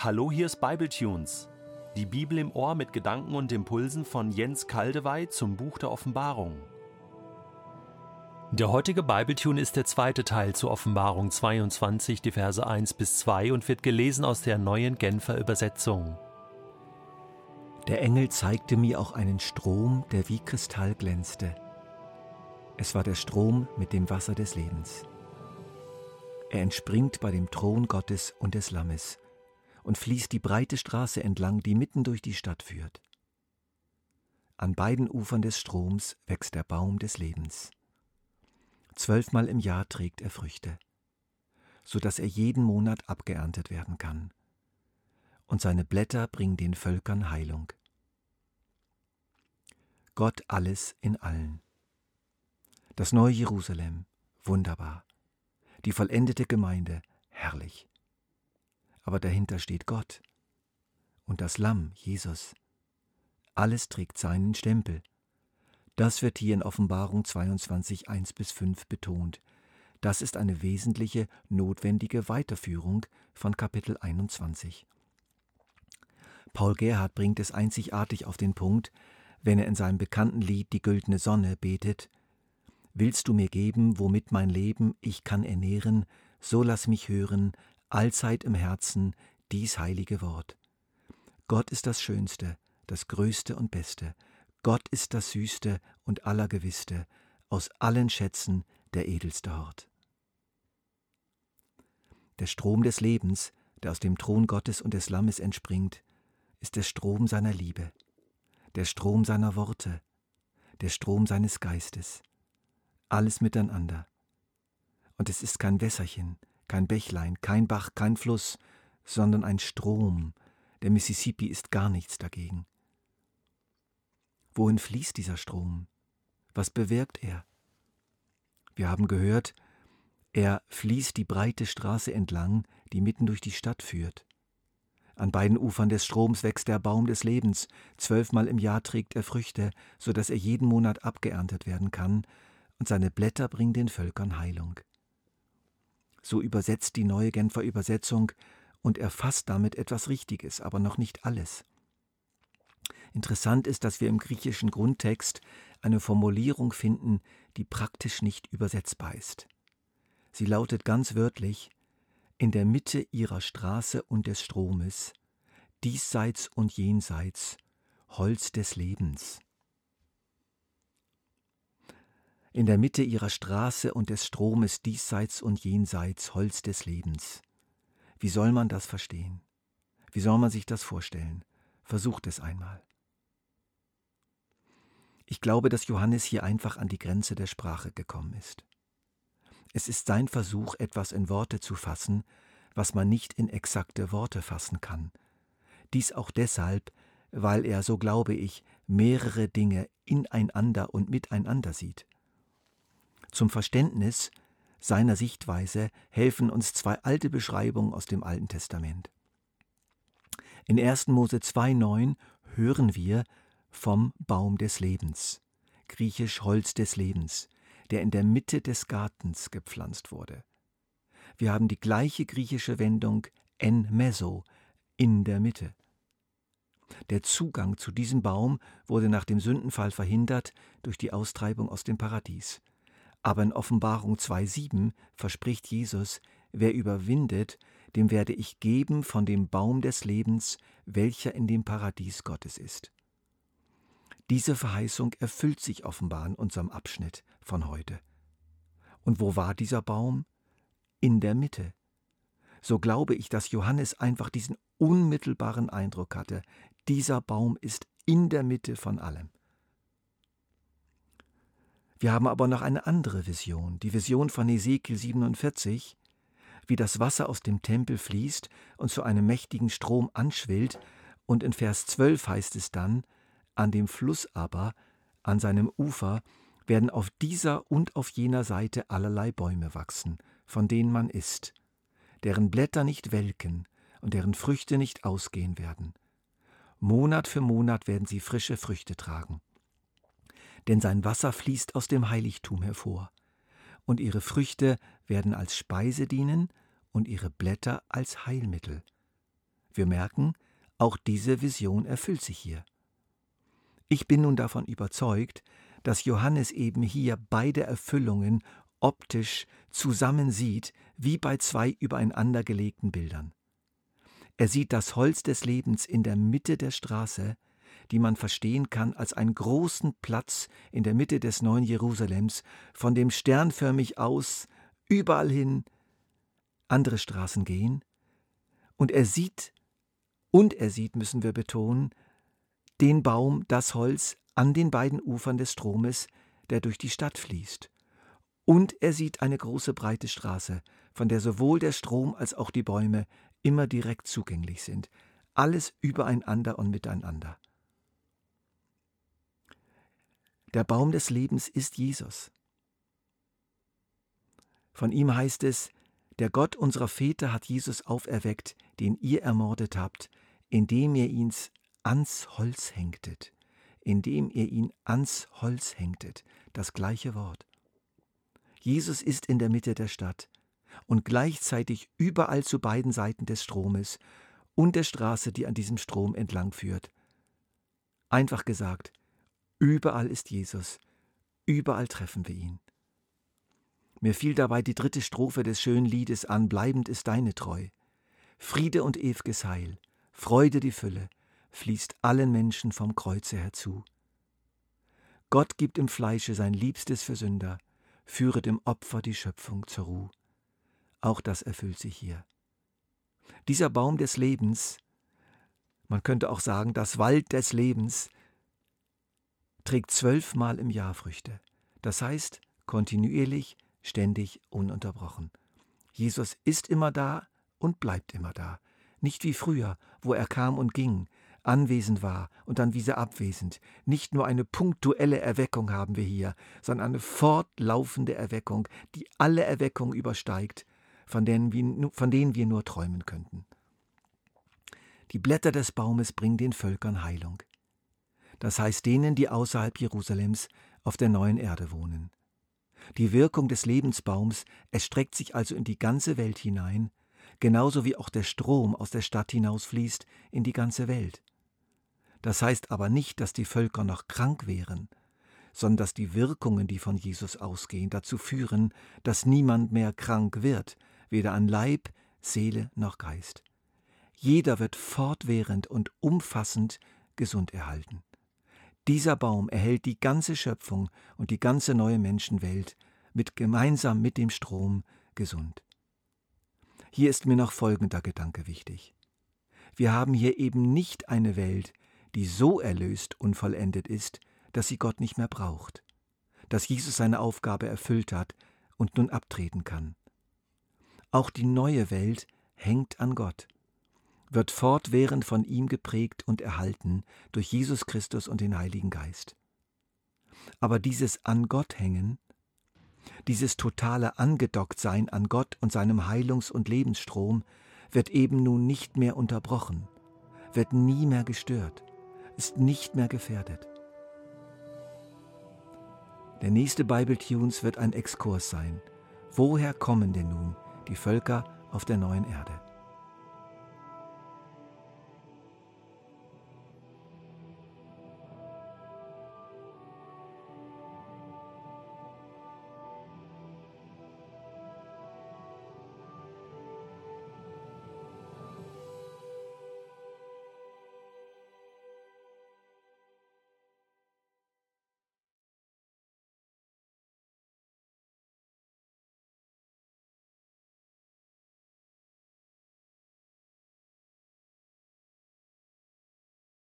Hallo, hier ist Bibletunes. Die Bibel im Ohr mit Gedanken und Impulsen von Jens Kaldewey zum Buch der Offenbarung. Der heutige Bibletune ist der zweite Teil zur Offenbarung 22, die Verse 1 bis 2 und wird gelesen aus der neuen Genfer Übersetzung. Der Engel zeigte mir auch einen Strom, der wie Kristall glänzte. Es war der Strom mit dem Wasser des Lebens. Er entspringt bei dem Thron Gottes und des Lammes und fließt die breite Straße entlang, die mitten durch die Stadt führt. An beiden Ufern des Stroms wächst der Baum des Lebens. Zwölfmal im Jahr trägt er Früchte, so dass er jeden Monat abgeerntet werden kann. Und seine Blätter bringen den Völkern Heilung. Gott alles in allen. Das neue Jerusalem, wunderbar. Die vollendete Gemeinde, herrlich aber dahinter steht Gott und das Lamm, Jesus. Alles trägt seinen Stempel. Das wird hier in Offenbarung 22, 1 bis 5 betont. Das ist eine wesentliche, notwendige Weiterführung von Kapitel 21. Paul Gerhard bringt es einzigartig auf den Punkt, wenn er in seinem bekannten Lied Die güldene Sonne betet Willst du mir geben, womit mein Leben ich kann ernähren, so lass mich hören, allzeit im Herzen dies heilige Wort. Gott ist das Schönste, das Größte und Beste. Gott ist das Süßste und Allergewisste, aus allen Schätzen der edelste Hort. Der Strom des Lebens, der aus dem Thron Gottes und des Lammes entspringt, ist der Strom seiner Liebe, der Strom seiner Worte, der Strom seines Geistes. Alles miteinander. Und es ist kein Wässerchen, kein Bächlein, kein Bach, kein Fluss, sondern ein Strom. Der Mississippi ist gar nichts dagegen. Wohin fließt dieser Strom? Was bewirkt er? Wir haben gehört, er fließt die breite Straße entlang, die mitten durch die Stadt führt. An beiden Ufern des Stroms wächst der Baum des Lebens, zwölfmal im Jahr trägt er Früchte, so dass er jeden Monat abgeerntet werden kann, und seine Blätter bringen den Völkern Heilung. So übersetzt die neue Genfer Übersetzung und erfasst damit etwas Richtiges, aber noch nicht alles. Interessant ist, dass wir im griechischen Grundtext eine Formulierung finden, die praktisch nicht übersetzbar ist. Sie lautet ganz wörtlich in der Mitte ihrer Straße und des Stromes, diesseits und jenseits, Holz des Lebens. In der Mitte ihrer Straße und des Stromes diesseits und jenseits Holz des Lebens. Wie soll man das verstehen? Wie soll man sich das vorstellen? Versucht es einmal. Ich glaube, dass Johannes hier einfach an die Grenze der Sprache gekommen ist. Es ist sein Versuch, etwas in Worte zu fassen, was man nicht in exakte Worte fassen kann. Dies auch deshalb, weil er, so glaube ich, mehrere Dinge ineinander und miteinander sieht. Zum Verständnis seiner Sichtweise helfen uns zwei alte Beschreibungen aus dem Alten Testament. In 1. Mose 2,9 hören wir vom Baum des Lebens, griechisch Holz des Lebens, der in der Mitte des Gartens gepflanzt wurde. Wir haben die gleiche griechische Wendung en meso, in der Mitte. Der Zugang zu diesem Baum wurde nach dem Sündenfall verhindert durch die Austreibung aus dem Paradies. Aber in Offenbarung 2.7 verspricht Jesus, wer überwindet, dem werde ich geben von dem Baum des Lebens, welcher in dem Paradies Gottes ist. Diese Verheißung erfüllt sich offenbar in unserem Abschnitt von heute. Und wo war dieser Baum? In der Mitte. So glaube ich, dass Johannes einfach diesen unmittelbaren Eindruck hatte, dieser Baum ist in der Mitte von allem. Wir haben aber noch eine andere Vision, die Vision von Ezekiel 47, wie das Wasser aus dem Tempel fließt und zu einem mächtigen Strom anschwillt, und in Vers 12 heißt es dann, an dem Fluss aber, an seinem Ufer, werden auf dieser und auf jener Seite allerlei Bäume wachsen, von denen man isst, deren Blätter nicht welken und deren Früchte nicht ausgehen werden. Monat für Monat werden sie frische Früchte tragen denn sein Wasser fließt aus dem Heiligtum hervor, und ihre Früchte werden als Speise dienen und ihre Blätter als Heilmittel. Wir merken, auch diese Vision erfüllt sich hier. Ich bin nun davon überzeugt, dass Johannes eben hier beide Erfüllungen optisch zusammen sieht, wie bei zwei übereinander gelegten Bildern. Er sieht das Holz des Lebens in der Mitte der Straße, die man verstehen kann als einen großen Platz in der Mitte des neuen Jerusalems, von dem sternförmig aus überall hin andere Straßen gehen. Und er sieht, und er sieht, müssen wir betonen, den Baum, das Holz an den beiden Ufern des Stromes, der durch die Stadt fließt. Und er sieht eine große breite Straße, von der sowohl der Strom als auch die Bäume immer direkt zugänglich sind. Alles übereinander und miteinander. Der Baum des Lebens ist Jesus. Von ihm heißt es, der Gott unserer Väter hat Jesus auferweckt, den ihr ermordet habt, indem ihr ihn ans Holz hängtet, indem ihr ihn ans Holz hängtet, das gleiche Wort. Jesus ist in der Mitte der Stadt und gleichzeitig überall zu beiden Seiten des Stromes und der Straße, die an diesem Strom entlang führt. Einfach gesagt, überall ist Jesus, überall treffen wir ihn. Mir fiel dabei die dritte Strophe des schönen Liedes an, bleibend ist deine Treu. Friede und ew'ges Heil, Freude die Fülle, fließt allen Menschen vom Kreuze herzu. Gott gibt im Fleische sein Liebstes für Sünder, führet im Opfer die Schöpfung zur Ruhe. Auch das erfüllt sich hier. Dieser Baum des Lebens, man könnte auch sagen, das Wald des Lebens, trägt zwölfmal im Jahr Früchte. Das heißt, kontinuierlich, ständig, ununterbrochen. Jesus ist immer da und bleibt immer da. Nicht wie früher, wo er kam und ging, anwesend war und dann wieder abwesend. Nicht nur eine punktuelle Erweckung haben wir hier, sondern eine fortlaufende Erweckung, die alle Erweckung übersteigt, von denen wir, von denen wir nur träumen könnten. Die Blätter des Baumes bringen den Völkern Heilung. Das heißt denen, die außerhalb Jerusalems auf der neuen Erde wohnen. Die Wirkung des Lebensbaums erstreckt sich also in die ganze Welt hinein, genauso wie auch der Strom aus der Stadt hinausfließt in die ganze Welt. Das heißt aber nicht, dass die Völker noch krank wären, sondern dass die Wirkungen, die von Jesus ausgehen, dazu führen, dass niemand mehr krank wird, weder an Leib, Seele noch Geist. Jeder wird fortwährend und umfassend gesund erhalten. Dieser Baum erhält die ganze Schöpfung und die ganze neue Menschenwelt mit gemeinsam mit dem Strom gesund. Hier ist mir noch folgender Gedanke wichtig. Wir haben hier eben nicht eine Welt, die so erlöst und vollendet ist, dass sie Gott nicht mehr braucht, dass Jesus seine Aufgabe erfüllt hat und nun abtreten kann. Auch die neue Welt hängt an Gott, wird fortwährend von ihm geprägt und erhalten durch Jesus Christus und den Heiligen Geist. Aber dieses an Gott hängen, dieses totale Angedocktsein an Gott und seinem Heilungs- und Lebensstrom wird eben nun nicht mehr unterbrochen, wird nie mehr gestört, ist nicht mehr gefährdet. Der nächste Bible Tunes wird ein Exkurs sein. Woher kommen denn nun die Völker auf der neuen Erde?